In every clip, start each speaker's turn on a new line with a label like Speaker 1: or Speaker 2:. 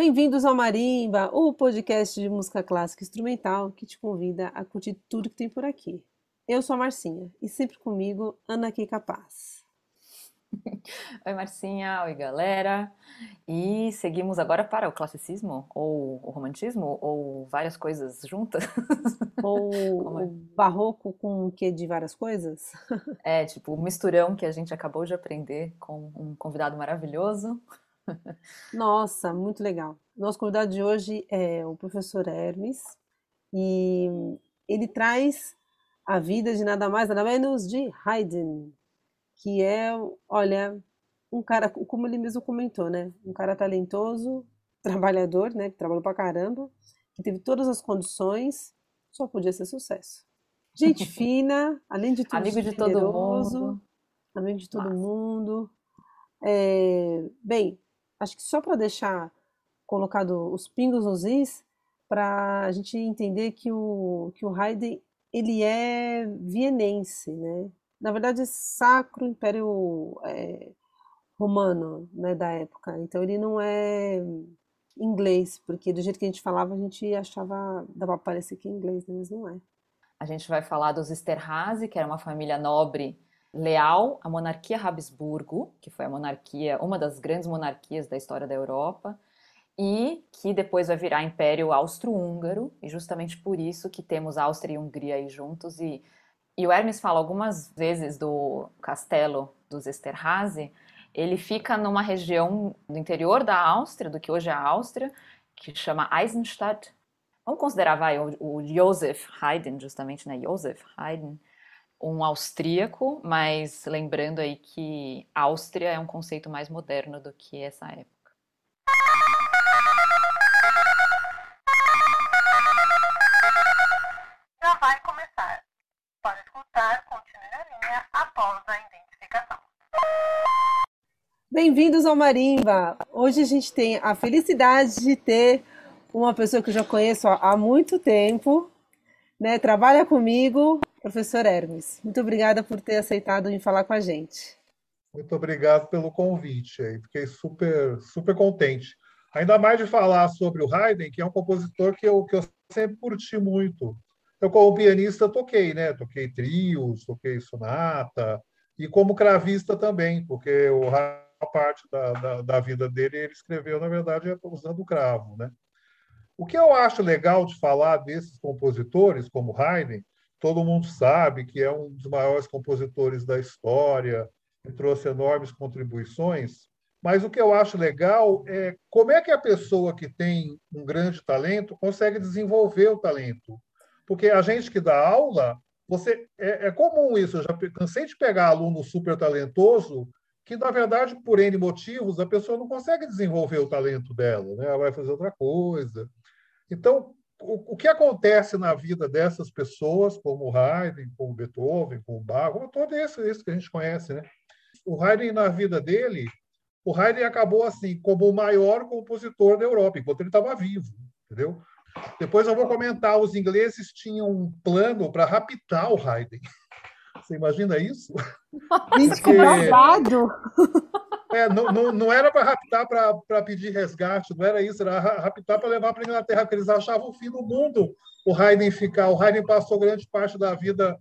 Speaker 1: Bem-vindos ao Marimba, o podcast de música clássica instrumental que te convida a curtir tudo que tem por aqui. Eu sou a Marcinha e sempre comigo, Ana Kika Paz.
Speaker 2: Oi, Marcinha. Oi, galera. E seguimos agora para o classicismo, ou o romantismo, ou várias coisas juntas.
Speaker 1: Ou é? o barroco com o que de várias coisas?
Speaker 2: É, tipo, o misturão que a gente acabou de aprender com um convidado maravilhoso.
Speaker 1: Nossa, muito legal. Nosso convidado de hoje é o professor Hermes e ele traz a vida de nada mais, nada menos de Haydn, que é, olha, um cara, como ele mesmo comentou, né? Um cara talentoso, trabalhador, né? Que trabalhou pra caramba, que teve todas as condições, só podia ser sucesso. Gente fina, além de tudo,
Speaker 2: amigo de todo mundo,
Speaker 1: amigo de todo Nossa. mundo. É, bem, acho que só para deixar colocado os pingos nos is, para a gente entender que o, que o Haydn ele é vienense, né? Na verdade, Sacro Império é, Romano, né, da época. Então ele não é inglês, porque do jeito que a gente falava, a gente achava, dava para parecer que é inglês, né? mas não é.
Speaker 2: A gente vai falar dos Esterhazy, que era uma família nobre leal à monarquia Habsburgo, que foi a monarquia, uma das grandes monarquias da história da Europa, e que depois vai virar Império Austro-Húngaro, e justamente por isso que temos Áustria e Hungria aí juntos. E, e o Hermes fala algumas vezes do castelo dos Esterhazy, ele fica numa região do interior da Áustria, do que hoje é a Áustria, que chama Eisenstadt. Vamos considerar vai, o, o Joseph Haydn, justamente, né? Joseph Haydn, um austríaco, mas lembrando aí que Áustria é um conceito mais moderno do que essa época.
Speaker 1: Bem-vindos ao Marimba! Hoje a gente tem a felicidade de ter uma pessoa que eu já conheço há muito tempo, né? Trabalha comigo, professor Hermes. Muito obrigada por ter aceitado em falar com a gente.
Speaker 3: Muito obrigado pelo convite. Fiquei super, super contente. Ainda mais de falar sobre o Haydn, que é um compositor que eu, que eu sempre curti muito. Eu, como pianista, toquei, né? Toquei trios, toquei sonata, e como cravista também, porque o a parte da, da, da, vida dele ele escreveu, na verdade, usando o cravo. Né? O que eu acho legal de falar desses compositores, como Haydn, todo mundo sabe que é um dos maiores compositores da história, que trouxe enormes contribuições, mas o que eu acho legal é como é que a pessoa que tem um grande talento consegue desenvolver o talento. Porque a gente que dá aula, você é, é comum isso. Eu já cansei de pegar aluno super talentoso que, na verdade, por N motivos, a pessoa não consegue desenvolver o talento dela, né? ela vai fazer outra coisa. Então, o, o que acontece na vida dessas pessoas, como Haydn, como Beethoven, como Bach, como todo esse, esse que a gente conhece, né? O Haydn, na vida dele, o Haydn acabou assim como o maior compositor da Europa, enquanto ele estava vivo, entendeu? Depois eu vou comentar, os ingleses tinham um plano para raptar o Haydn. Você imagina isso?
Speaker 1: Gente, que babado!
Speaker 3: É, não, não, não era para raptar para pedir resgate, não era isso, era raptar para levar para a Inglaterra, porque eles achavam o fim do mundo o Haydn ficar. O Haydn passou grande parte da vida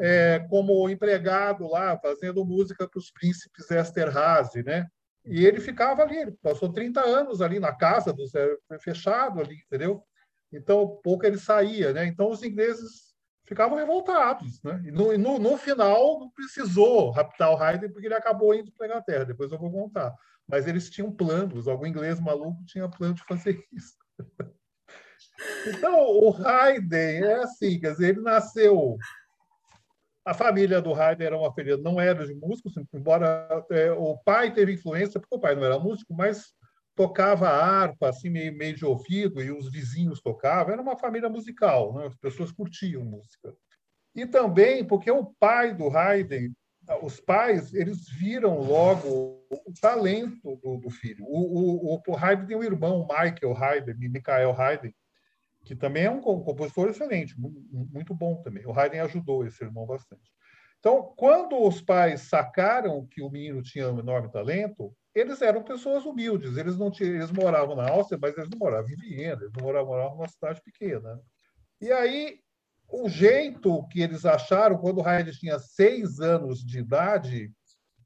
Speaker 3: é, como empregado lá, fazendo música para os príncipes Esterhazy, né? E ele ficava ali, ele passou 30 anos ali na casa, do, fechado ali, entendeu? Então, pouco ele saía, né? Então, os ingleses ficavam revoltados. Né? E no, no, no, final, não precisou raptar o Haydn, porque ele acabou indo para a Inglaterra. Depois eu vou contar. Mas eles tinham planos, algum inglês maluco tinha plano de fazer isso. então, o Haydn é assim, quer dizer, ele nasceu. A família do Haydn era uma família, não era de músicos, embora é, o pai teve influência, porque o pai não era músico, mas tocava harpa, assim, meio, meio de ouvido, e os vizinhos tocavam. Era uma família musical, né? as pessoas curtiam música. E também porque o pai do Haydn, os pais, eles viram logo o talento do, do filho. O, o, o, Haydn tem um irmão, Michael Haydn, Michael Haydn, que também é um compositor excelente, muito bom também. O Haydn ajudou esse irmão bastante. Então, quando os pais sacaram que o menino tinha um enorme talento, eles eram pessoas humildes, eles não tinham, eles moravam na Áustria, mas eles não moravam em Viena, eles moravam, moravam numa cidade pequena. E aí, o jeito que eles acharam, quando o Haydn tinha seis anos de idade,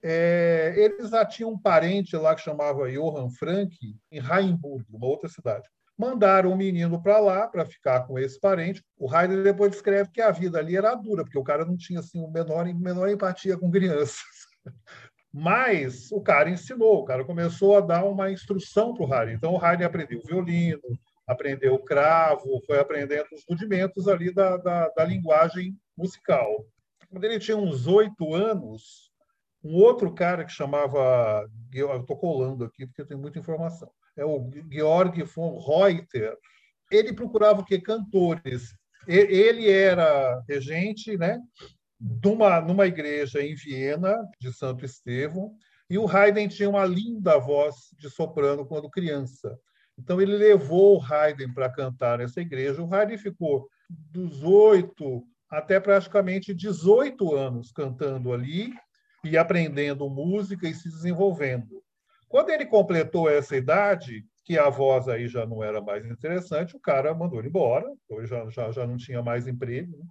Speaker 3: é, eles já tinham um parente lá que chamava Johann Frank, em Raimburgo, uma outra cidade. Mandaram o um menino para lá para ficar com esse parente. O Haydn depois descreve que a vida ali era dura, porque o cara não tinha assim, um menor, menor empatia com crianças. Mas o cara ensinou, o cara começou a dar uma instrução para o Haydn. Então o Haydn aprendeu violino, aprendeu cravo, foi aprendendo os rudimentos ali da, da, da linguagem musical. Quando ele tinha uns oito anos, um outro cara que chamava, eu estou colando aqui porque tenho muita informação, é o Georg von Reuter. Ele procurava o quê? Cantores. Ele era regente, né? Numa, numa igreja em Viena, de Santo Estevão, e o Haydn tinha uma linda voz de soprano quando criança. Então, ele levou o Haydn para cantar nessa igreja. O Haydn ficou dos oito até praticamente 18 anos cantando ali, e aprendendo música e se desenvolvendo. Quando ele completou essa idade, que a voz aí já não era mais interessante, o cara mandou ele embora, já, já, já não tinha mais emprego. Né?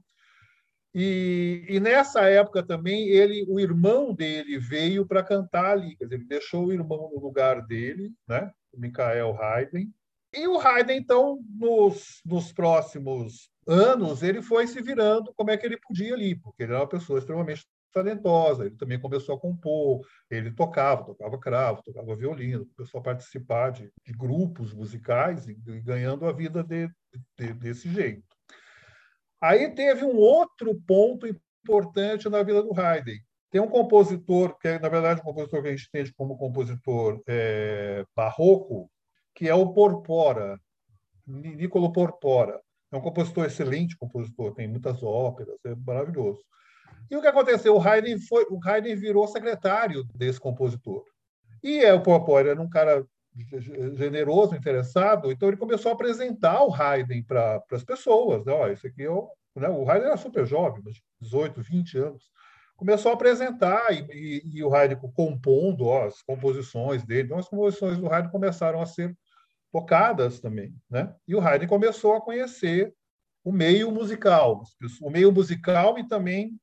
Speaker 3: E, e, nessa época também, ele, o irmão dele veio para cantar ali, quer dizer, ele deixou o irmão no lugar dele, né? o Michael Haydn. E o Haydn, então, nos, nos próximos anos, ele foi se virando como é que ele podia ali, porque ele era uma pessoa extremamente talentosa. Ele também começou a compor, ele tocava, tocava cravo, tocava violino, começou a participar de, de grupos musicais e, e, ganhando a vida de, de, desse jeito. Aí teve um outro ponto importante na vida do Haydn. Tem um compositor, que é, na verdade, um compositor que a gente entende como compositor é, barroco, que é o Porpora, Niccolo Porpora. É um compositor excelente, compositor, tem muitas óperas, é maravilhoso. E o que aconteceu? O Haydn, foi, o Haydn virou secretário desse compositor. E é, o Popor era um cara generoso, interessado, então ele começou a apresentar o Haydn para as pessoas. Né? Esse aqui é o, né? o Haydn era super jovem, 18, 20 anos. Começou a apresentar e, e, e o Haydn compondo ó, as composições dele. Então, as composições do Haydn começaram a ser tocadas também. Né? E o Haydn começou a conhecer o meio musical, o meio musical e também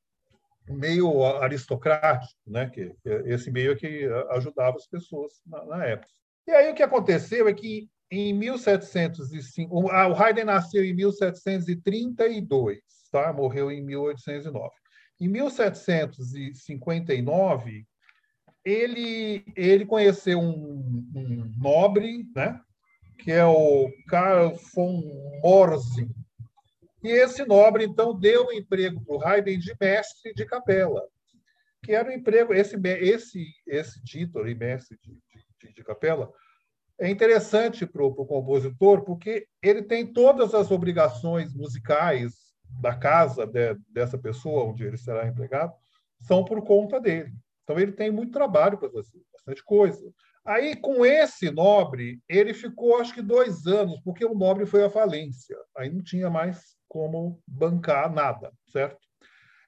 Speaker 3: meio aristocrático, né? que esse meio é que ajudava as pessoas na, na, época. E aí o que aconteceu é que em 1705, o Haydn nasceu em 1732, tá? morreu em 1809. Em 1759, ele, ele conheceu um, um nobre, né? que é o Karl von Morzin, e esse nobre, então, deu um emprego para o Haydn de mestre de capela, que era um emprego, esse, esse, esse título, mestre de, de, de capela, é interessante para o compositor, porque ele tem todas as obrigações musicais da casa de, dessa pessoa, onde ele será empregado, são por conta dele. Então, ele tem muito trabalho para fazer, bastante coisa. Aí, com esse nobre, ele ficou, acho que, dois anos, porque o nobre foi à falência. Aí não tinha mais como bancar nada, certo?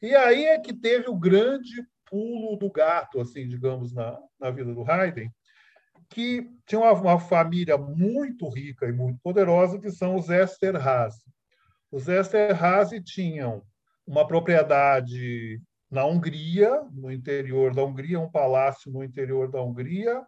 Speaker 3: E aí é que teve o grande pulo do gato, assim, digamos, na, na vida do Haydn, que tinha uma, uma, família muito rica e muito poderosa, que são os Esterhazy. Os Esterhazy tinham uma propriedade na Hungria, no interior da Hungria, um palácio no interior da Hungria,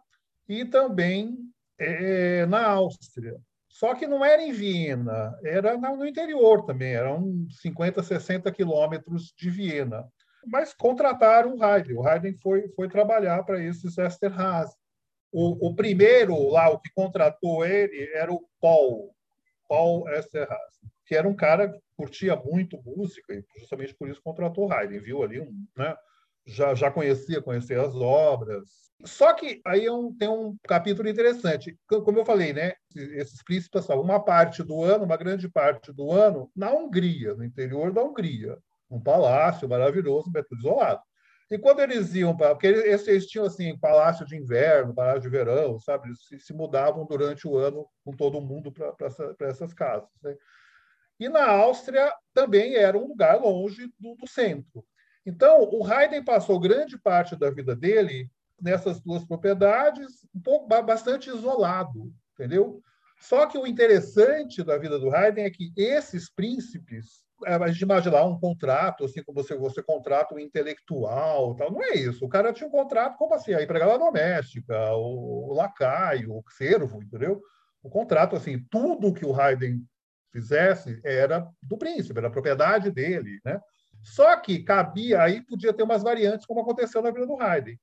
Speaker 3: e também é, na Áustria. Só que não era em Viena, era no interior também, eram 50, 60 quilômetros de Viena. Mas contrataram o Haydn. O Haydn foi, foi trabalhar para esses Esterhazy. O, o primeiro lá, o que contratou ele, era o Paul, Paul Esterhazy, que era um cara que curtia muito música e justamente por isso contratou o Haydn. Viu ali um, né, já, já conhecia, conhecia as obras. Só que aí é um, tem um capítulo interessante. Como eu falei, né? Esses príncipes passavam uma parte do ano, uma grande parte do ano, na Hungria, no interior da Hungria. Um palácio maravilhoso, mas isolado. E quando eles iam para. Porque eles, eles, tinham assim, palácio de inverno, palácio de verão, sabe? Eles se, se mudavam durante o ano com todo mundo para essa, essas casas. Né? E na Áustria também era um lugar longe do, do centro. Então, o Haydn passou grande parte da vida dele nessas duas propriedades, um pouco bastante isolado, entendeu? Só que o interessante da vida do Haydn é que esses príncipes, a gente imagina lá um contrato, assim como você, você contrata um intelectual, tal. não é isso. O cara tinha um contrato como assim, a empregada doméstica, o, o lacaio, o servo, entendeu? O contrato, assim, tudo que o Haydn fizesse era do príncipe, era propriedade dele, né? Só que cabia, aí podia ter umas variantes, como aconteceu na vida do Haydn.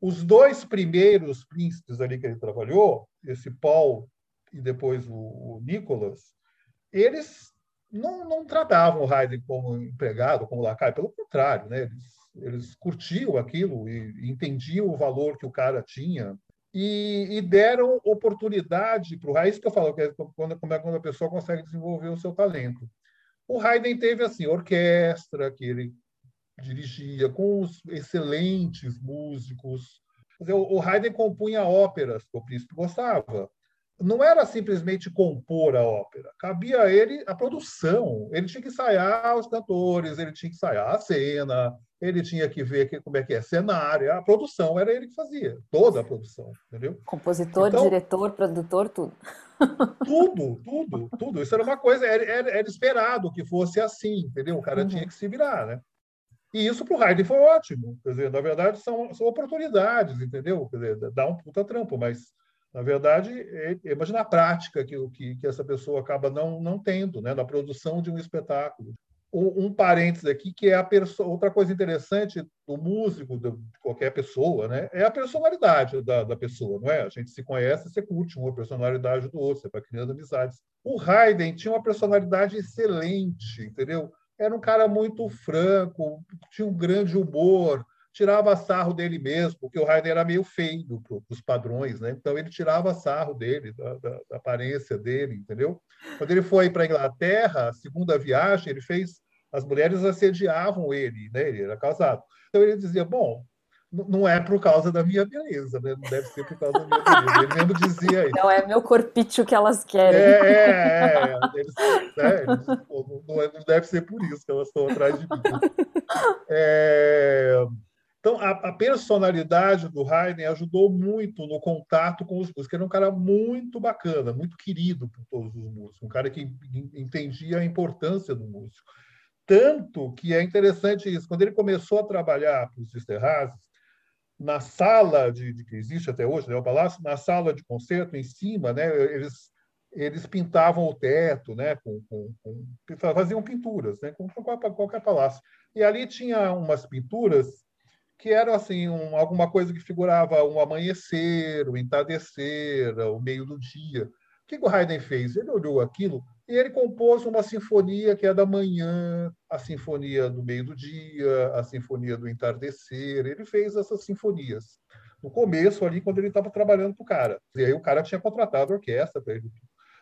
Speaker 3: Os dois primeiros príncipes ali que ele trabalhou, esse Paul e depois o, o Nicolas, eles não, não tratavam o Haydn como empregado, como lacaio, pelo contrário, né? eles, eles curtiam aquilo e entendiam o valor que o cara tinha e, e deram oportunidade para o Haydn. Isso que eu falo, que é quando, como é quando a pessoa consegue desenvolver o seu talento. O Haydn teve assim orquestra que ele dirigia com os excelentes músicos. o Haydn compunha óperas que o príncipe gostava não era simplesmente compor a ópera, cabia a ele a produção. Ele tinha que ensaiar os cantores, ele tinha que ensaiar a cena, ele tinha que ver que, como é que é cenário. A produção era ele que fazia, toda a produção, entendeu?
Speaker 2: Compositor, então, diretor, produtor, tudo.
Speaker 3: Tudo, tudo, tudo. Isso era uma coisa, era, era, era esperado que fosse assim, entendeu? O cara uhum. tinha que se virar, né? E isso para o Haydn foi ótimo. Quer dizer, na verdade, são, são oportunidades, entendeu? Quer dizer, dá um puta trampo, mas na verdade, é, imagina a prática que, que, que, essa pessoa acaba não, não tendo né, na produção de um espetáculo. Um, um parênteses aqui, que é a outra coisa interessante do músico, de qualquer pessoa, né, é a personalidade da, da pessoa. não é? A gente se conhece, você curte uma personalidade do outro, você vai criando amizades. O Haydn tinha uma personalidade excelente, entendeu? Era um cara muito franco, tinha um grande humor, tirava sarro dele mesmo, porque o Haydn era meio feio para os padrões, né? Então ele tirava sarro dele, da, da, da aparência dele, entendeu? Quando ele foi para a Inglaterra, a segunda viagem, ele fez, as mulheres assediavam ele, né? Ele era casado. Então ele dizia, bom, não é por causa da minha beleza, né? Não deve ser por causa da minha beleza. Ele mesmo dizia isso.
Speaker 2: Não é meu corpício que elas querem.
Speaker 3: É, é, é. Eles, né? Eles, não, não, deve ser por isso que elas estão atrás de mim. É... Então, a, a, personalidade do Haydn ajudou muito no contato com os músicos. Ele era um cara muito bacana, muito querido por todos os músicos, um cara que entendia a importância do músico. Tanto que é interessante isso, quando ele começou a trabalhar para os Esterrazes, na sala de, de, que existe até hoje, né, o palácio, na sala de concerto, em cima, né, eles, eles pintavam o teto, né, com, com, com faziam pinturas, né, com qualquer, qualquer palácio. E ali tinha umas pinturas que era assim um, alguma coisa que figurava um amanhecer, o um entardecer, o meio do dia. O que, que o Haydn fez? Ele olhou aquilo e ele compôs uma sinfonia que é da manhã, a sinfonia do meio do dia, a sinfonia do entardecer. Ele fez essas sinfonias no começo ali quando ele estava trabalhando para o cara. E aí o cara tinha contratado a orquestra para ele.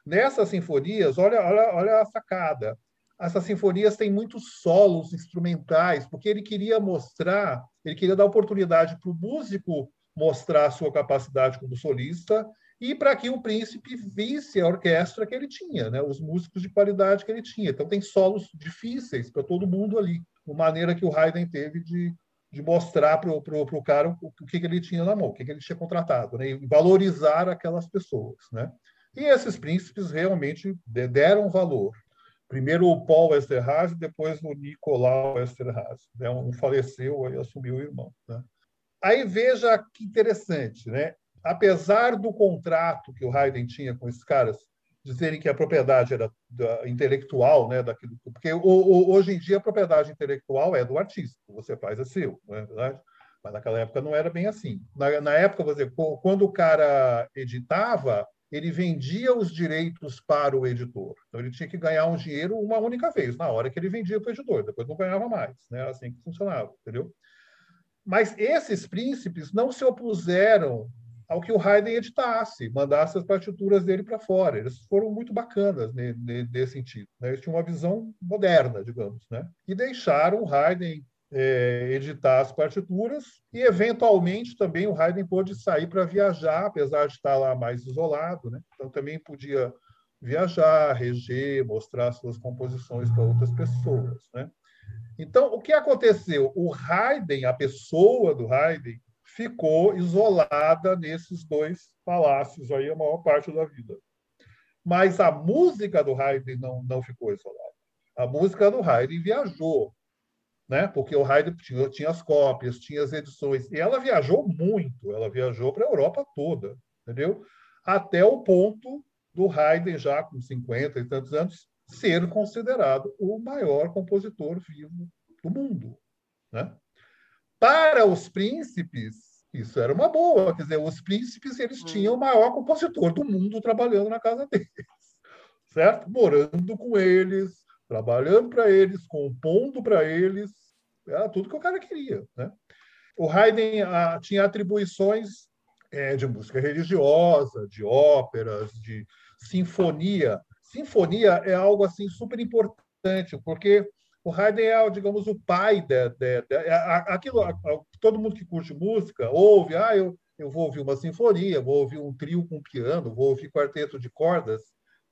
Speaker 3: Nessas sinfonias, olha, olha, olha a sacada essas sinfonias têm muitos solos instrumentais, porque ele queria mostrar, ele queria dar oportunidade para o músico mostrar a sua capacidade como solista e para que o príncipe visse a orquestra que ele tinha, né? os músicos de qualidade que ele tinha. Então, tem solos difíceis para todo mundo ali, uma maneira que o Haydn teve de, de mostrar para o cara o, o que, que, ele tinha na mão, o que, que ele tinha contratado, né? e valorizar aquelas pessoas. Né? E esses príncipes realmente deram valor. Primeiro o Paul Esterhazy, depois o Nicolau Esterhazy. Né? Um faleceu e assumiu o irmão. Né? Aí veja que interessante, né? apesar do contrato que o Haydn tinha com esses caras, dizerem que a propriedade era intelectual, né, daquilo, porque hoje em dia a propriedade intelectual é do artista, você faz é seu, não é verdade? Mas naquela época não era bem assim. Na, na época, você, quando o cara editava, ele vendia os direitos para o editor. Então, ele tinha que ganhar um dinheiro uma única vez, na hora que ele vendia para o editor, depois não ganhava mais. Né? Era assim que funcionava, entendeu? Mas esses príncipes não se opuseram ao que o Haydn editasse, mandasse as partituras dele para fora. Eles foram muito bacanas nesse sentido. Né? Eles tinham uma visão moderna, digamos, né? e deixaram o Haydn é, editar as partituras e, eventualmente, também o Haydn pôde sair para viajar, apesar de estar lá mais isolado. Né? Então, também podia viajar, reger, mostrar suas composições para outras pessoas. Né? Então, o que aconteceu? O Haydn, a pessoa do Haydn, ficou isolada nesses dois palácios aí a maior parte da vida. Mas a música do Haydn não, não ficou isolada. A música do Haydn viajou, né? porque o Haydn tinha, tinha as cópias, tinha as edições, e ela viajou muito, ela viajou para a Europa toda, entendeu? Até o ponto do Haydn, já com 50 e tantos anos, ser considerado o maior compositor vivo do mundo. Né? Para os príncipes, isso era uma boa. Quer dizer, os príncipes eles hum. tinham o maior compositor do mundo trabalhando na casa deles, certo? Morando com eles, trabalhando para eles, compondo para eles, era tudo que o cara queria, né? O Haydn ah, tinha atribuições é, de música religiosa, de óperas, de sinfonia. Sinfonia é algo assim super importante, porque o Haydn é, digamos, o pai de, de, de, é, aquilo. Todo mundo que curte música ouve, ah, eu, eu vou ouvir uma sinfonia, vou ouvir um trio com piano, vou ouvir quarteto de cordas.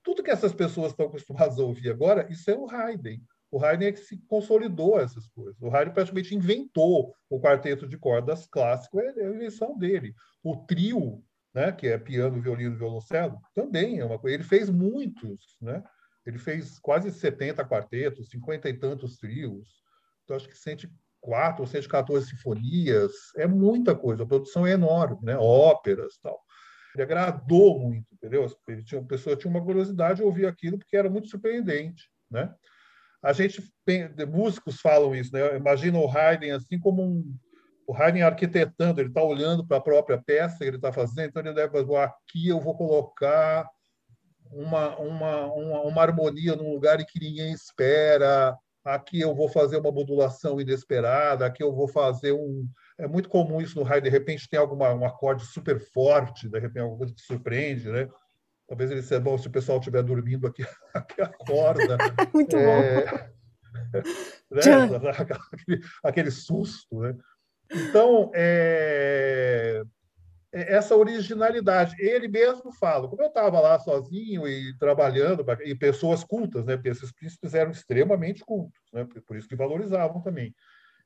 Speaker 3: Tudo que essas pessoas estão acostumadas a ouvir agora, isso é o Haydn. O Haydn é que se consolidou essas coisas. O Haydn praticamente inventou o quarteto de cordas clássico, é, é a invenção dele. O trio, né, que é piano, violino e violoncelo, também é uma coisa. Ele fez muitos, né? Ele fez quase 70 quartetos, 50 e tantos trios. Então, acho que 104 ou 114 sinfonias. É muita coisa. A produção é enorme, né? Óperas tal. Ele agradou muito, entendeu? Ele tinha, a pessoa tinha uma curiosidade de ouvir aquilo porque era muito surpreendente, né? A gente, músicos falam isso, né? Imagina o Haydn assim como um, o Haydn arquitetando, ele está olhando para a própria peça que ele está fazendo, então ele deve fazer, aqui eu vou colocar uma, uma, uma, uma harmonia num lugar em que ninguém espera, aqui eu vou fazer uma modulação inesperada, aqui eu vou fazer um. É muito comum isso no raio, de repente tem alguma, um acorde super forte, de repente alguma coisa que surpreende, né? Talvez ele seja bom se o pessoal estiver dormindo aqui, aqui acorda.
Speaker 1: muito é, bom.
Speaker 3: Né? Aquele, aquele, susto, né? Então, é, é, essa originalidade. Ele mesmo fala, como eu estava lá sozinho e trabalhando, e pessoas cultas, né? porque esses príncipes eram extremamente cultos, né? por isso que valorizavam também.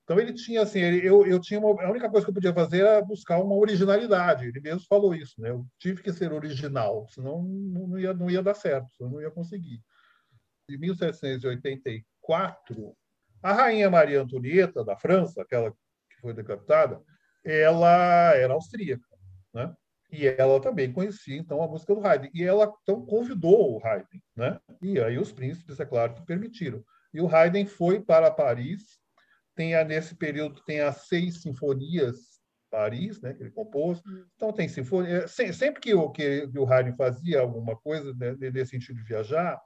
Speaker 3: Então ele tinha assim, ele, eu, eu tinha uma, a única coisa que eu podia fazer era buscar uma originalidade. Ele mesmo falou isso, né? Eu tive que ser original, senão não ia, não ia dar certo, senão não ia conseguir. Em 1784, a rainha Maria Antonieta da França, aquela que foi decapitada, ela era austríaca né? E ela também conhecia, então, a música do Haydn. E ela, então, convidou o Haydn, né? E aí os príncipes, é claro, que permitiram. E o Haydn foi para Paris, tem a, nesse período tem as seis sinfonias Paris, né, que ele compôs. Então tem sinfonia. Sempre que o que o Haydn fazia alguma coisa né, nesse sentido de viajar,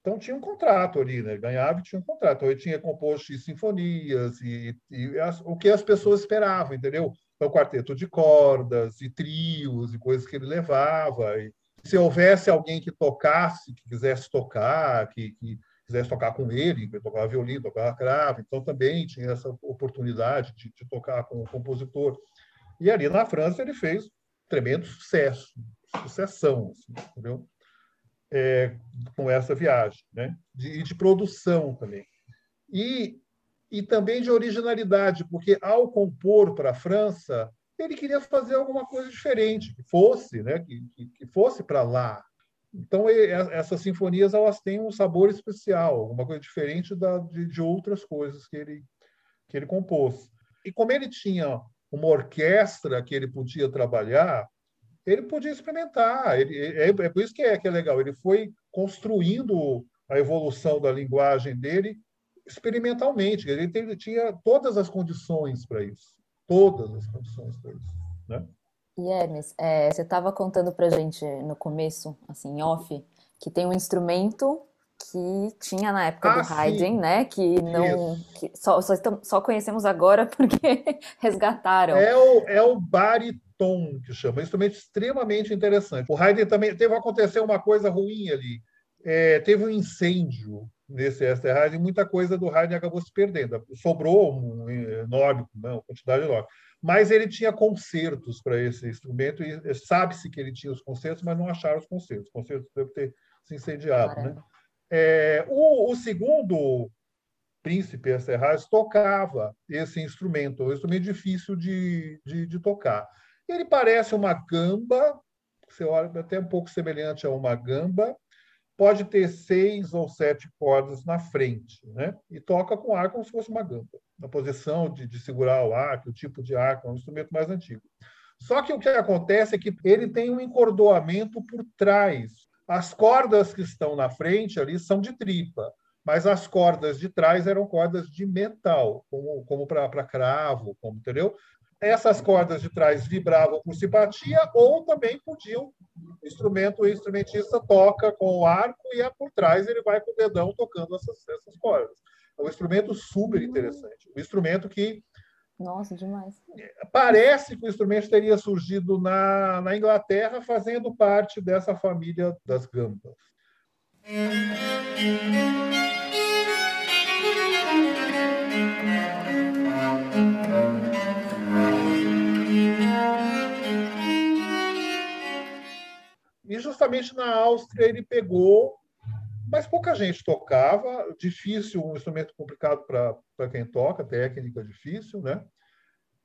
Speaker 3: então tinha um contrato ali, né? Ganhava e tinha um contrato. Então, ele tinha composto sinfonias e, e as, o que as pessoas esperavam, entendeu? Então, quarteto de cordas e trios e coisas que ele levava. E se houvesse alguém que tocasse, que quisesse tocar, que, que quisesse tocar com ele, que tocava violino, tocava cravo, então também tinha essa oportunidade de, de tocar com o compositor. E ali na França ele fez tremendo sucesso, sucessão, assim, entendeu? É, com essa viagem, né? De, de produção também. E e também de originalidade, porque ao compor para a França, ele queria fazer alguma coisa diferente, que fosse, né, que, que fosse para lá. Então, essas sinfonias elas têm um sabor especial, alguma coisa diferente da, de, de outras coisas que ele, que ele compôs. E como ele tinha uma orquestra que ele podia trabalhar, ele podia experimentar. Ele, é, é por isso que é, que é legal. Ele foi construindo a evolução da linguagem dele experimentalmente. Ele, ele tinha todas as condições para isso. Todas as condições para isso. Né?
Speaker 2: E Hermes, é, você estava contando para gente no começo, assim, off, que tem um instrumento que tinha na época ah, do Haydn, sim. né? Que não. Que só, só, só, conhecemos agora porque resgataram.
Speaker 3: É o, é o bariton que chama, um instrumento extremamente interessante. O Haydn também teve acontecer uma coisa ruim ali. É, teve um incêndio nesse Esterhard e muita coisa do Haydn acabou se perdendo. Sobrou um enorme, uma quantidade enorme. Mas ele tinha concertos para esse instrumento e sabe-se que ele tinha os concertos, mas não acharam os concertos. Os concertos devem ter se incendiado. Né? É, o, o, segundo príncipe Esterhazy tocava esse instrumento, um instrumento difícil de, de, de tocar. Ele parece uma gamba, você olha até um pouco semelhante a uma gamba, pode ter seis ou sete cordas na frente, né? E toca com ar como se fosse uma gamba, na posição de, de segurar o arco, o tipo de arco, é um instrumento mais antigo. Só que o que acontece é que ele tem um encordoamento por trás. As cordas que estão na frente ali são de tripa, mas as cordas de trás eram cordas de metal, como, como para cravo, como entendeu? Essas cordas de trás vibravam por simpatia ou também podiam o instrumento, o instrumentista toca com o arco e é por trás ele vai com o dedão tocando essas, essas cordas. É um instrumento super interessante. Um instrumento que
Speaker 2: nossa, demais.
Speaker 3: Parece que o instrumento teria surgido na, na Inglaterra, fazendo parte dessa família das gambas. E justamente na Áustria ele pegou, mas pouca gente tocava, difícil, um instrumento complicado para quem toca, técnica difícil, né?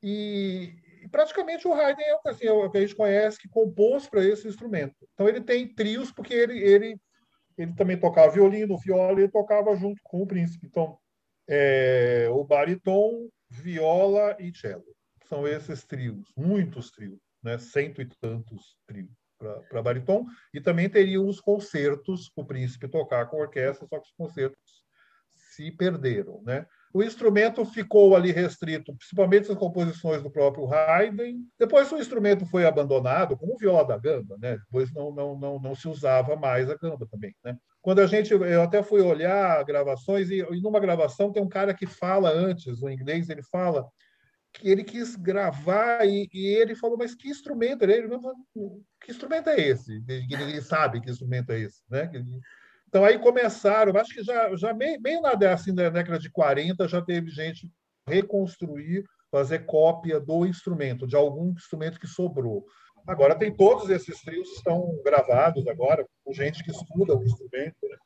Speaker 3: E, e praticamente o Haydn é, assim, é o que a gente conhece que compôs para esse instrumento. Então ele tem trios porque ele, ele, ele também tocava violino, viola e ele tocava junto com o príncipe. Então é, o bariton, viola e cello. São esses trios, muitos trios, né? cento e tantos trios para bariton, e também teria os concertos, o príncipe tocar com orquestra, só que os concertos se perderam. Né? O instrumento ficou ali restrito, principalmente as composições do próprio Haydn. Depois o instrumento foi abandonado, como o viola da gamba, né? depois não, não, não, não se usava mais a gamba também. Né? Quando a gente, eu até fui olhar gravações, e, e numa gravação tem um cara que fala antes, o inglês, ele fala ele quis gravar e, e, ele falou, mas que instrumento? Ele, que instrumento é esse? Ninguém sabe que instrumento é esse, né? Então aí começaram, acho que já, já meio, meio na, assim, na década de 40 já teve gente reconstruir, fazer cópia do instrumento, de algum instrumento que sobrou. Agora tem todos esses trios que estão gravados agora, com gente que estuda o instrumento. Né?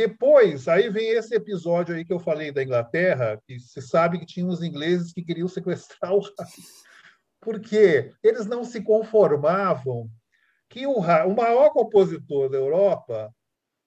Speaker 3: Depois, aí vem esse episódio aí que eu falei da Inglaterra, que se sabe que tinha uns ingleses que queriam sequestrar o porque eles não se conformavam que o, o maior compositor da Europa,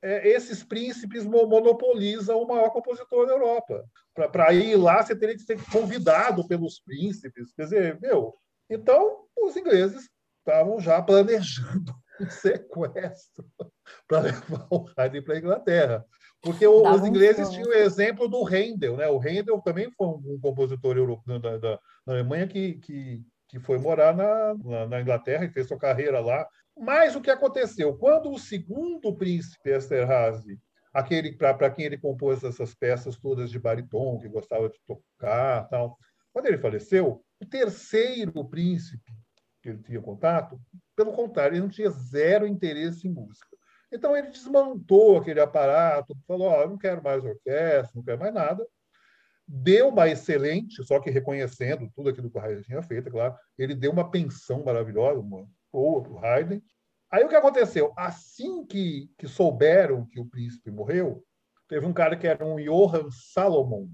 Speaker 3: é, esses príncipes monopolizam o maior compositor da Europa. Para ir lá, você teria que ser convidado pelos príncipes. Quer dizer, meu, então os ingleses estavam já planejando um sequestro para levar o Haydn para a Inglaterra. Porque o, os ingleses tinham o exemplo do Handel. Né? O Handel também foi um, compositor europeu, da, da, da, Alemanha que, que, que foi morar na, na, na Inglaterra e fez sua carreira lá. Mas o que aconteceu? Quando o segundo príncipe Esterhazy, aquele para quem ele compôs essas peças todas de bariton, que gostava de tocar tal, quando ele faleceu, o terceiro príncipe que ele tinha contato, pelo contrário, ele não tinha zero interesse em música. Então ele desmontou aquele aparato, falou: oh, não quero mais orquestra, não quero mais nada. Deu uma excelente, só que reconhecendo tudo aquilo que o Haydn tinha feito, é claro, ele deu uma pensão maravilhosa, uma boa para o Haydn. Aí o que aconteceu? Assim que, que souberam que o príncipe morreu, teve um cara que era um Johann Salomon,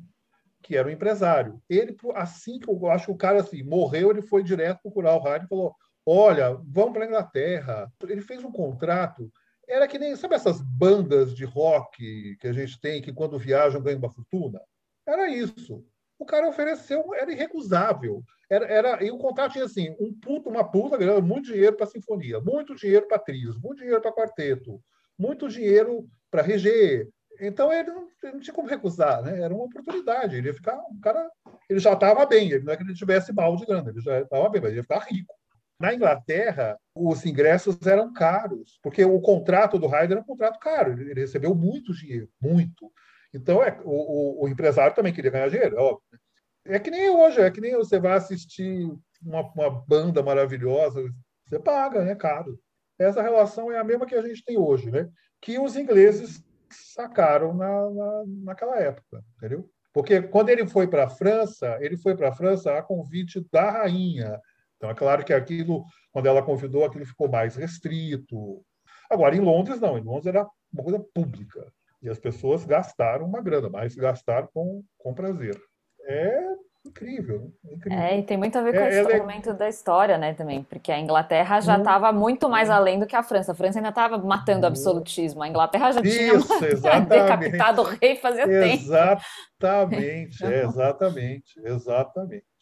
Speaker 3: que era um empresário. Ele, assim que eu acho que o cara assim, morreu, ele foi direto procurar o Haydn e falou: Olha, vamos para a Inglaterra. Ele fez um contrato. Era que nem, sabe essas bandas de rock que a gente tem, que quando viajam ganham uma fortuna? Era isso. O cara ofereceu, era irrecusável. Era, era, e o contrato tinha assim: um puto, uma puta grana, muito dinheiro para sinfonia, muito dinheiro para trios, muito dinheiro para quarteto, muito dinheiro para reger. Então ele não, ele não, tinha como recusar, né? Era uma oportunidade. Ele ia ficar, um cara, ele já estava bem. Ele não é que ele tivesse mal de grana, ele já estava bem, mas ele ia ficar rico. Na Inglaterra, os ingressos eram caros, porque o contrato do Hyde era um contrato caro, ele recebeu muito dinheiro, muito. Então, é, o, o, o empresário também queria ganhar dinheiro, é óbvio. É que nem hoje, é que nem você vai assistir uma, uma banda maravilhosa, você paga, né, caro. Essa relação é a mesma que a gente tem hoje, né? Que os ingleses sacaram na, na, naquela época, entendeu? Porque quando ele foi para a França, ele foi para a França a convite da rainha. Então, é claro que aquilo, quando ela convidou, aquilo ficou mais restrito. Agora, em Londres, não. Em Londres era uma coisa pública. E as pessoas gastaram uma grana, mas gastaram com, com prazer. É incrível, incrível.
Speaker 2: É, e tem muito a ver com é, esse é momento da história, né, também, porque a Inglaterra já estava muito mais além do que a França. A França ainda estava matando o absolutismo, a Inglaterra já
Speaker 3: Isso,
Speaker 2: tinha decapitado o rei fazia
Speaker 3: exatamente, tempo. Exatamente, é, exatamente, exatamente.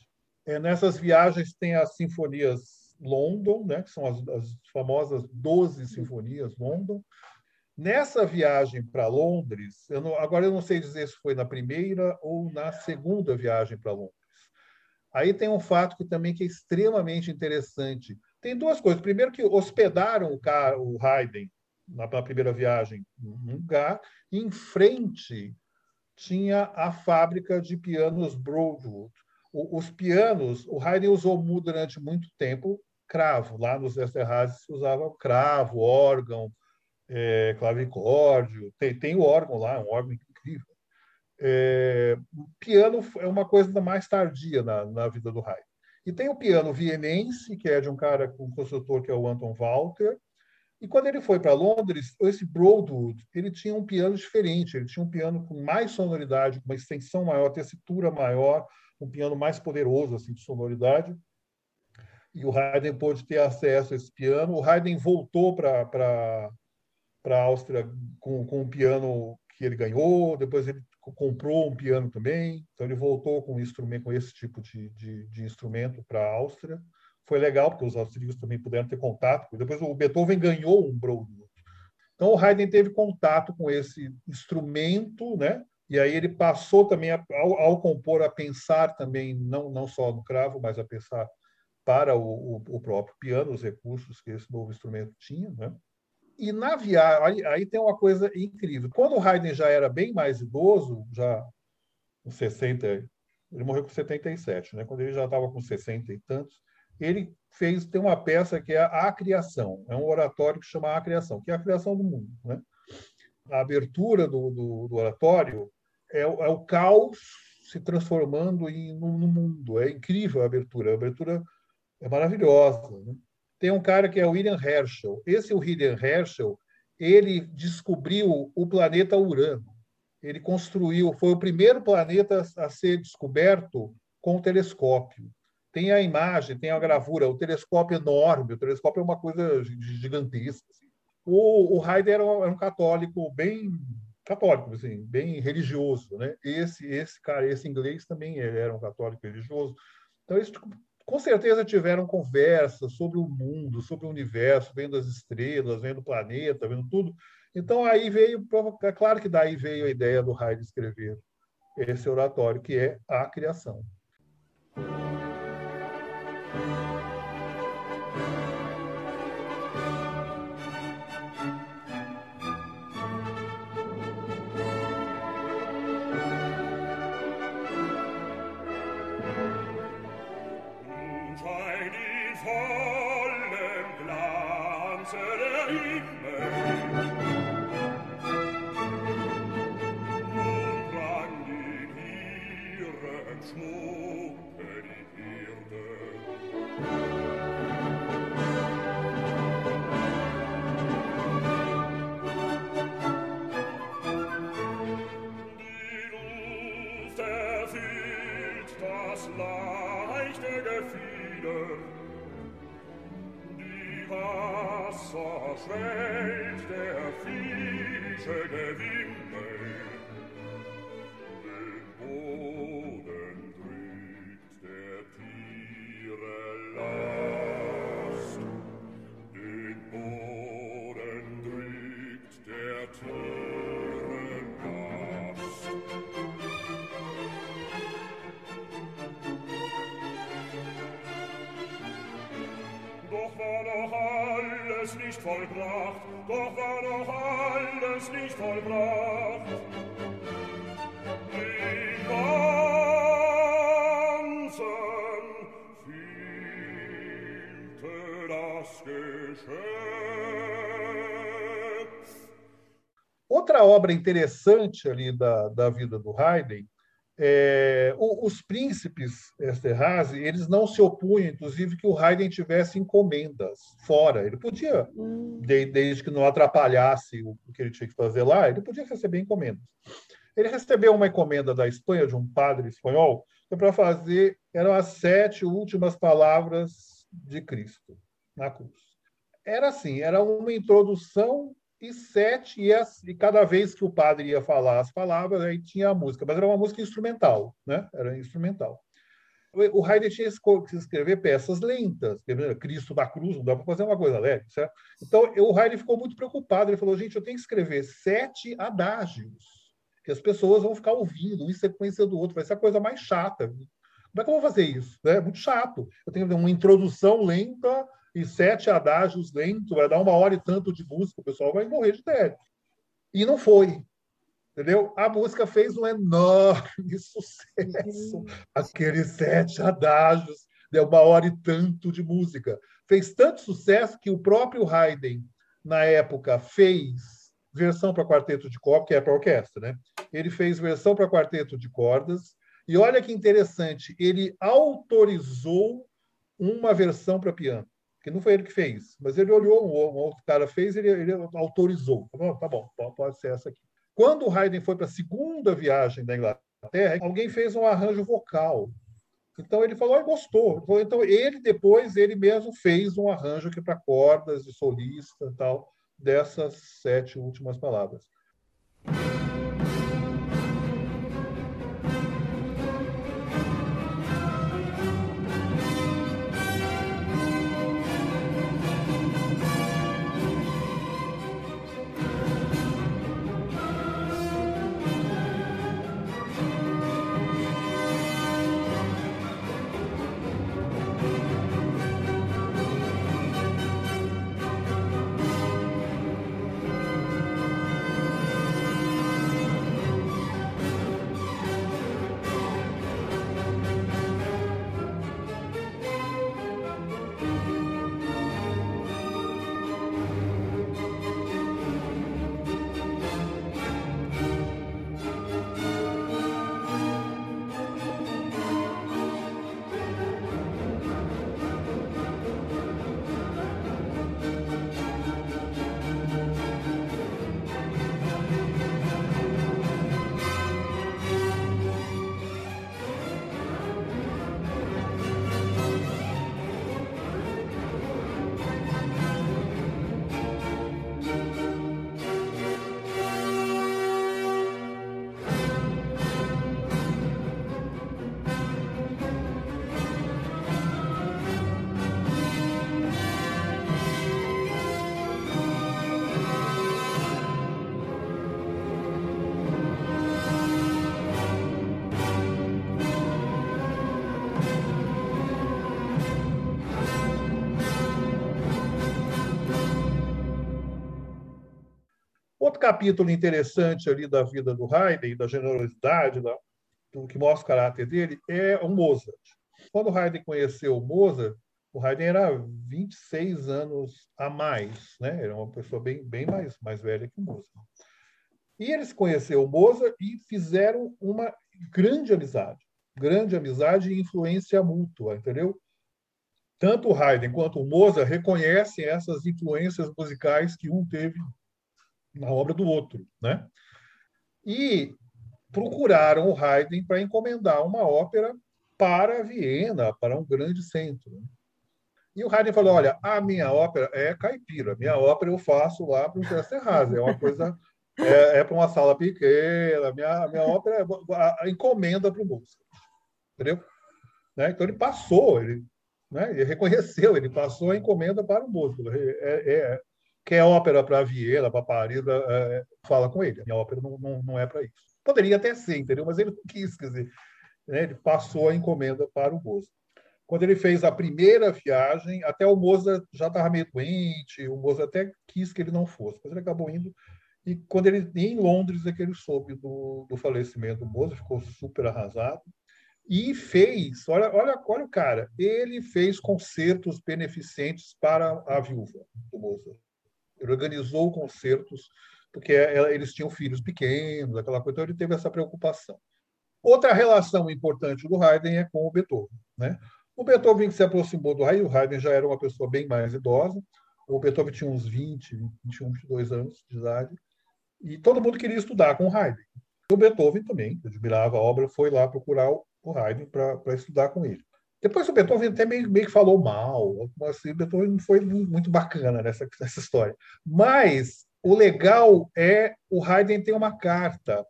Speaker 3: É, nessas viagens tem as sinfonias London, né, que são as, as famosas 12 sinfonias London, Nessa viagem para Londres, eu não, agora eu não sei dizer se foi na primeira ou na segunda viagem para Londres. Aí tem um fato que também que é extremamente interessante. Tem duas coisas. Primeiro que hospedaram o, o Haydn na, na primeira viagem num lugar, em frente tinha a fábrica de pianos Broadwood. O, os pianos, o Haydn usou durante muito tempo cravo. Lá nos Esterházy se usava cravo, órgão, é, clavicórdio, tem, tem o órgão lá, um órgão incrível. É, piano é uma coisa mais tardia na, na vida do Haydn. E tem o piano vienense, que é de um cara, um construtor que é o Anton Walter. E quando ele foi para Londres, esse Broadwood, ele tinha um piano diferente, ele tinha um piano com mais sonoridade, uma extensão maior, tessitura maior, um piano mais poderoso assim de sonoridade. E o Haydn pôde ter acesso a esse piano. O Haydn voltou para para a Áustria com, com um piano que ele ganhou, depois ele comprou um piano também, então ele voltou com um instrumento, com esse tipo de, de, de instrumento para a Áustria. Foi legal, porque os austríacos também puderam ter contato. Depois o Beethoven ganhou um Broadwood. Então o Haydn teve contato com esse instrumento, né? E aí ele passou também, a, ao, ao, compor, a pensar também, não, não só no cravo, mas a pensar para o, o, o próprio piano, os recursos que esse novo instrumento tinha, né? E na viagem, aí, aí, tem uma coisa incrível. Quando o Haydn já era bem mais idoso, já com 60, ele morreu com 77, né? Quando ele já estava com 60 e tantos, ele fez tem uma peça que é a Criação, é um oratório que chama A Criação, que é a criação do mundo, né? A abertura do, do, do oratório é, é, o caos se transformando em, no, no, mundo. É incrível a abertura. A abertura é maravilhosa. Né? tem um cara que é o William Herschel. Esse William Herschel, ele descobriu o planeta Urano. Ele construiu, foi o primeiro planeta a ser descoberto com o telescópio. Tem a imagem, tem a gravura, o telescópio enorme, o telescópio é uma coisa gigantesca. Assim. O, o era um, era um católico bem católico, assim, bem religioso, né? Esse esse cara, esse inglês também era um católico religioso. Então eles com certeza tiveram conversas sobre o mundo, sobre o universo, vendo as estrelas, vendo o planeta, vendo tudo. Então aí veio, é claro que daí veio a ideia do Haydn escrever esse oratório, que é a criação. Thank you.
Speaker 4: schwellt der finische Gewinde alles nicht vollbracht, doch war noch alles nicht vollbracht.
Speaker 3: Outra obra interessante ali da, da vida do Haydn é, os príncipes Esterhazy, eles não se opunham, inclusive, que o Haydn tivesse encomendas fora. Ele podia, hum. desde que não atrapalhasse o que ele tinha que fazer lá, ele podia receber encomendas. Ele recebeu uma encomenda da Espanha, de um padre espanhol, para fazer, eram as sete últimas palavras de Cristo na cruz. Era assim, era uma introdução e sete, e, as, e, cada vez que o padre ia falar as palavras, aí tinha a música, mas era uma música instrumental, né? Era instrumental. O Haydn tinha que escrever peças lentas, Cristo da Cruz, não dá para fazer uma coisa leve, certo? Então, o Haydn ficou muito preocupado, ele falou, gente, eu tenho que escrever sete adágios, que as pessoas vão ficar ouvindo, um em sequência do outro, vai ser a coisa mais chata. Como é que eu vou fazer isso? É muito chato. Eu tenho uma introdução lenta, e sete adágios lentos, vai dar uma hora e tanto de música, o pessoal vai morrer de tédio. E não foi. Entendeu? A música fez um enorme sucesso. Uhum. Aqueles sete adágios, deu uma hora e tanto de música. Fez tanto sucesso que o próprio Haydn, na época, fez versão para quarteto de cordas, que é para orquestra, né? Ele fez versão para quarteto de cordas. E olha que interessante, ele autorizou uma versão para piano que não foi ele que fez, mas ele olhou, um, outro cara fez, ele, ele autorizou. Bom, tá bom, pode ser essa aqui. Quando o Haydn foi para a segunda viagem da Inglaterra, alguém fez um arranjo vocal. Então ele falou, e gostou. Então ele depois ele mesmo fez um arranjo aqui para cordas de solista e tal dessas sete últimas palavras. Capítulo interessante ali da vida do Haydn, da generosidade, da, do que mostra o caráter dele, é o Mozart. Quando o Haydn conheceu o Mozart, o Haydn era 26 anos a mais, né? Era uma pessoa bem, bem mais, mais velha que o Mozart. E eles conheceram o Mozart e fizeram uma grande amizade. Grande amizade e influência mútua, entendeu? Tanto o Haydn quanto o Mozart reconhecem essas influências musicais que um teve na obra do outro, né? E procuraram o Haydn para encomendar uma ópera para Viena, para um grande centro. E o Haydn falou: olha, a minha ópera é caipira, minha ópera eu faço lá para o Westerhazy, é uma coisa é, é para uma sala pequena, minha minha ópera é a, a encomenda para o músico, entendeu? Né? Então ele passou, ele, né? ele reconheceu, ele passou a encomenda para o músico. É, é, quer ópera para Viena, para Paris, é, fala com ele. Minha ópera não, não, não é para isso. Poderia até ser, entendeu? Mas ele não quis, quer dizer, né? ele passou a encomenda para o Bozo. quando ele fez a primeira viagem, até o Mozart já estava meio doente, o Mozart até quis que ele não fosse, mas ele acabou indo. E quando ele em Londres é que ele soube do, do falecimento do Mozart, ficou super arrasado e fez, olha, olha, olha o cara, ele fez concertos beneficentes para a viúva do Mozart. Organizou concertos porque eles tinham filhos pequenos, aquela coisa, então ele teve essa preocupação. Outra relação importante do Haydn é com o Beethoven. Né? O Beethoven se aproximou do Haydn, o Haydn já era uma pessoa bem mais idosa, o Beethoven tinha uns 20, 21, 22 anos de idade, e todo mundo queria estudar com o Haydn. O Beethoven também, admirava a obra, foi lá procurar o Haydn para estudar com ele. Depois o Beethoven até meio, meio que falou mal, assim, o Beethoven não foi muito bacana nessa, nessa história. Mas o legal é o Haydn tem uma carta.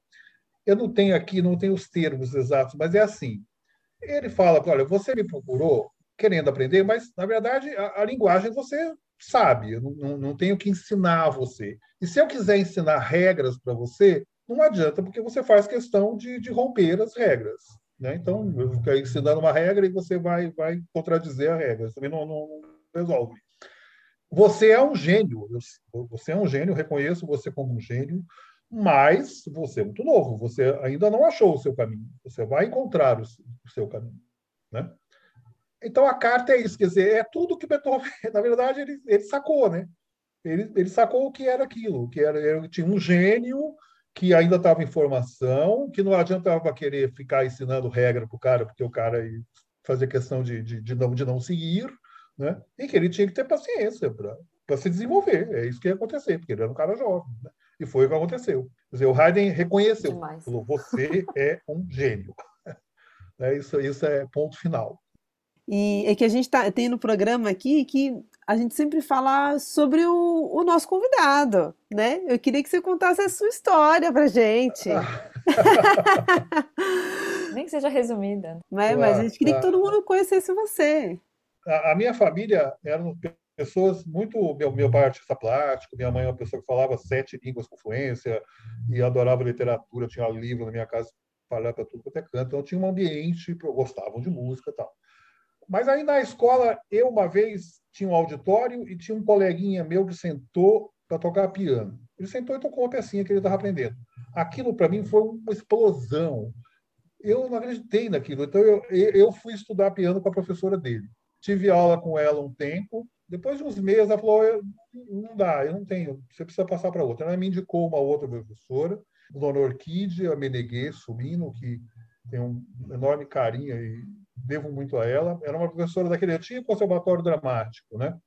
Speaker 3: Eu não tenho aqui, não tenho os termos exatos, mas é assim. Ele fala, olha, você me procurou querendo aprender, mas na verdade a, a linguagem você sabe, não, não tenho que ensinar você. E se eu quiser ensinar regras para você, não adianta, porque você faz questão de, de romper as regras. Né? Então, ensinando uma regra e você vai, vai contradizer a regra. Isso também não, não resolve. Você é um gênio. Você é um gênio, reconheço você como um gênio, mas você é muito novo. Você ainda não achou o seu caminho. Você vai encontrar o, o seu caminho. Né? Então, a carta é isso. Quer dizer, é tudo que Beethoven, na verdade, ele, ele sacou. Né? Ele, ele sacou o que era aquilo, que era, tinha um gênio que ainda estava em formação, que não adiantava querer ficar ensinando regra para o cara, porque o cara fazia questão de, de, de, não, de não seguir, né? e que ele tinha que ter paciência para se desenvolver. É isso que ia acontecer, porque ele era um cara jovem. Né? E foi o que aconteceu. Quer dizer, o Haydn reconheceu, Demais. falou: você é um gênio. é, isso, isso é ponto final.
Speaker 1: E é que a gente tá, tem no programa aqui que a gente sempre fala sobre o, o, nosso convidado, né? Eu queria que você contasse a sua história pra gente.
Speaker 2: Nem que seja resumida.
Speaker 1: Né? Mas a gente queria que todo mundo conhecesse você.
Speaker 3: A, a minha família eram pessoas muito. Meu, meu pai é artista plástico, minha mãe é uma pessoa que falava sete línguas com fluência e adorava literatura, tinha livro na minha casa para tudo quanto é canto. Então tinha um ambiente, gostavam de música e tal. Mas aí na escola, eu uma vez tinha um auditório e tinha um coleguinha meu que sentou para tocar piano. Ele sentou e tocou uma pecinha que ele estava aprendendo. Aquilo para mim foi uma explosão. Eu não acreditei naquilo. Então eu, eu fui estudar piano com a professora dele. Tive aula com ela um tempo. Depois de uns meses, ela falou: não dá, eu não tenho, você precisa passar para outra. Ela me indicou uma outra professora, Dona Orquídea Meneguê Sumino, que tem um enorme carinho e devo muito a ela. Era uma professora daquele eu tinha conservatório dramático, né?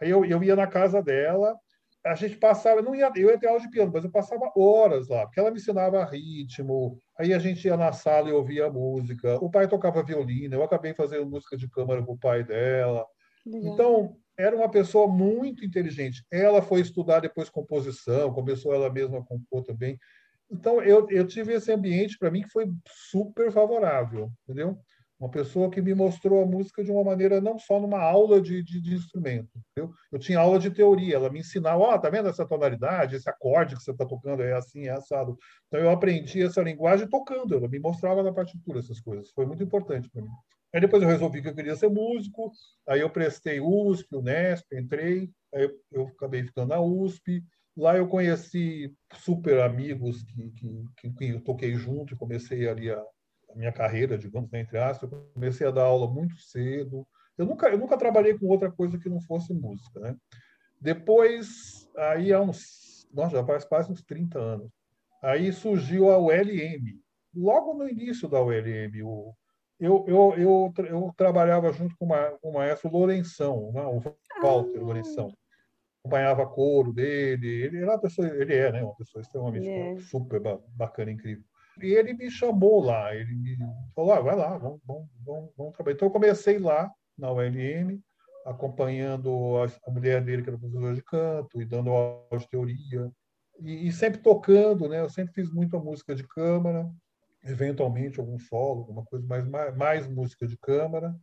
Speaker 3: Aí eu, eu ia na casa dela, a gente passava, não ia, eu ia ter aula de piano, mas eu passava horas lá, porque ela me ensinava ritmo. Aí a gente ia na sala e ouvia música. O pai tocava violino, eu acabei fazendo música de câmara com o pai dela. Legal. Então, era uma pessoa muito inteligente. Ela foi estudar depois composição, começou ela mesma a compor também. Então, eu, eu tive esse ambiente, para mim, que foi super favorável, entendeu? Uma pessoa que me mostrou a música de uma maneira não só numa aula de, de, de instrumento. Entendeu? Eu tinha aula de teoria, ela me ensinava, ó, oh, tá vendo essa tonalidade, esse acorde que você está tocando é assim, é assado. Então eu aprendi essa linguagem tocando, ela me mostrava na partitura essas coisas. Foi muito importante para mim. Aí depois eu resolvi que eu queria ser músico, aí eu prestei USP, Unesp, entrei, aí eu, eu acabei ficando na USP. Lá eu conheci super amigos que, que, que, que eu toquei junto e comecei ali a, minha carreira, digamos, né, entre aspas, eu comecei a dar aula muito cedo. Eu nunca, eu nunca trabalhei com outra coisa que não fosse música, né? Depois, aí há uns, nossa, já faz quase uns 30 anos, aí surgiu a ULM. Logo no início da ULM, o, eu, eu, eu, eu trabalhava junto com, uma, com o maestro Lourenção, né? o Walter ah. Lourenção. Acompanhava coro dele, ele era uma pessoa, ele é, né? Uma pessoa extremamente é. super bacana, incrível. E ele me chamou lá, ele me falou: ah, vai lá, vamos, vamos, vamos, vamos trabalhar. Então, eu comecei lá, na ULM, acompanhando a, mulher dele, que era professora de canto, e dando aula de teoria, e, e, sempre tocando, né? Eu sempre fiz muita música de câmara, eventualmente algum solo, alguma coisa, mas mais, mais música de câmara.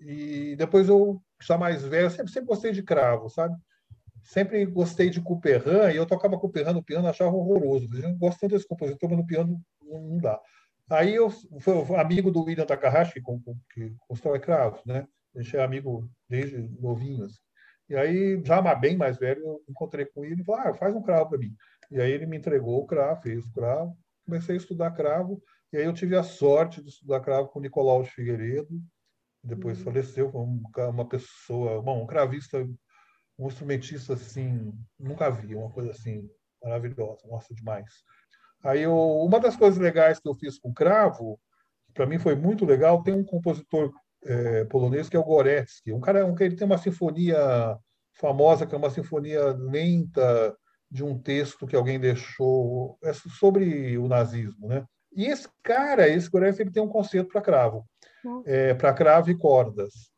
Speaker 3: E depois eu, já mais velho, sempre, sempre gostei de cravo, sabe? Sempre gostei de Couperin, e eu tocava Couperin no piano, achava horroroso. Eu não gosto tanto desse compositor, mas no piano não dá. Aí eu fui amigo do William Takahashi, que, que constrói cravos, né? Gente é amigo desde novinho. Assim. E aí, já bem mais velho, eu encontrei com ele e falei, ah, faz um cravo para mim. E aí ele me entregou o cravo, fez o cravo, comecei a estudar cravo, e aí eu tive a sorte de estudar cravo com Nicolau de Figueiredo, depois uhum. faleceu, uma pessoa, bom, um cravista, um instrumentista assim, nunca vi, uma coisa assim maravilhosa, nossa, demais. Aí eu, uma das coisas legais que eu fiz com cravo, para mim foi muito legal, tem um compositor é, polonês que é o Gorecki, um cara, um, ele tem uma sinfonia famosa que é uma sinfonia lenta de um texto que alguém deixou é sobre o nazismo, né? E esse cara, esse Gorecki, ele tem um conceito para cravo, é, para cravo e cordas.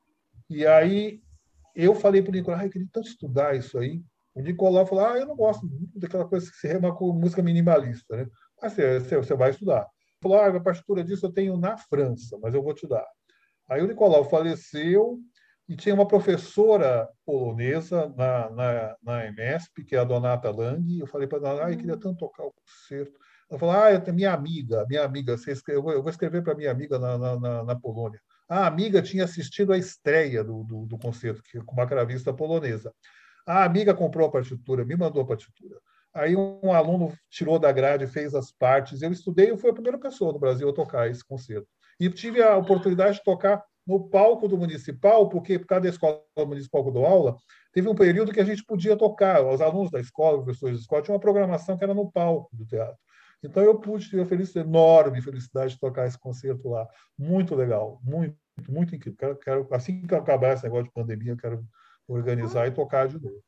Speaker 3: E aí eu falei para o Nicolau, ah, eu queria tanto estudar isso aí. O Nicolau falou, ah, eu não gosto daquela coisa que se rema com música minimalista, né? Mas você, você vai estudar. Falou, ah, a partitura disso eu tenho na França, mas eu vou te dar. Aí o Nicolau faleceu e tinha uma professora polonesa na, na, na EMESP, que é a Donata Lang. Eu falei para ela, ah, eu queria tanto tocar o concerto. Ela falou, ah, minha amiga, minha amiga, eu vou escrever para minha amiga na, na, na, Polônia. A amiga tinha assistido a estreia do, do, do concerto, que, com uma cravista polonesa. A amiga comprou a partitura, me mandou a partitura. Aí um aluno tirou da grade, fez as partes. Eu estudei, eu fui a primeira pessoa no Brasil a tocar esse concerto. E tive a oportunidade de tocar no palco do municipal, porque por escola municipal que eu dou aula, teve um período que a gente podia tocar. Os alunos da escola, professores da escola, tinha uma programação que era no palco do teatro. Então eu pude ter a felicidade, enorme felicidade de tocar esse concerto lá. Muito legal, muito, muito incrível. Quero, quero, assim que acabar esse negócio de pandemia, eu quero organizar e tocar de novo.